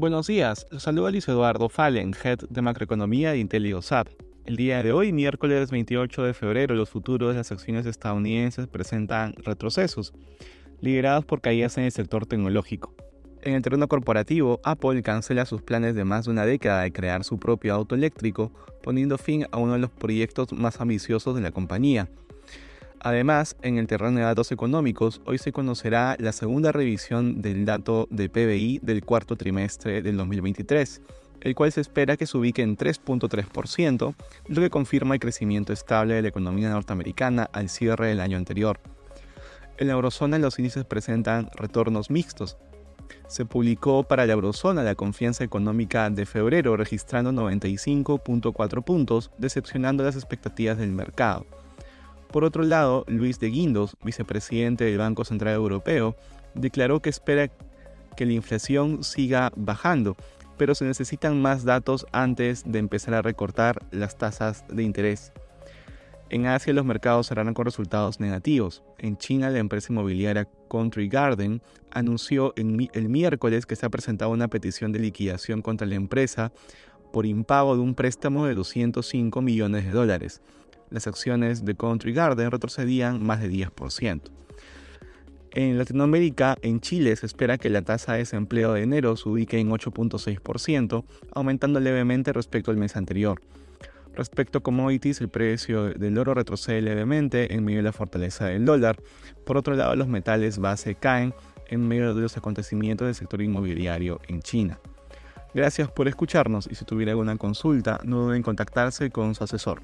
Buenos días, los saluda Luis Eduardo Fallen, Head de Macroeconomía de IntelioSAP. El día de hoy, miércoles 28 de febrero, los futuros de las acciones estadounidenses presentan retrocesos, liderados por caídas en el sector tecnológico. En el terreno corporativo, Apple cancela sus planes de más de una década de crear su propio auto eléctrico, poniendo fin a uno de los proyectos más ambiciosos de la compañía. Además, en el terreno de datos económicos, hoy se conocerá la segunda revisión del dato de PBI del cuarto trimestre del 2023, el cual se espera que se ubique en 3.3%, lo que confirma el crecimiento estable de la economía norteamericana al cierre del año anterior. En la eurozona los índices presentan retornos mixtos. Se publicó para la eurozona la confianza económica de febrero registrando 95.4 puntos, decepcionando las expectativas del mercado. Por otro lado, Luis de Guindos, vicepresidente del Banco Central Europeo, declaró que espera que la inflación siga bajando, pero se necesitan más datos antes de empezar a recortar las tasas de interés. En Asia los mercados cerraron con resultados negativos. En China la empresa inmobiliaria Country Garden anunció el miércoles que se ha presentado una petición de liquidación contra la empresa por impago de un préstamo de 205 millones de dólares las acciones de Country Garden retrocedían más de 10%. En Latinoamérica, en Chile se espera que la tasa de desempleo de enero se ubique en 8.6%, aumentando levemente respecto al mes anterior. Respecto a commodities, el precio del oro retrocede levemente en medio de la fortaleza del dólar. Por otro lado, los metales base caen en medio de los acontecimientos del sector inmobiliario en China. Gracias por escucharnos y si tuviera alguna consulta, no duden en contactarse con su asesor.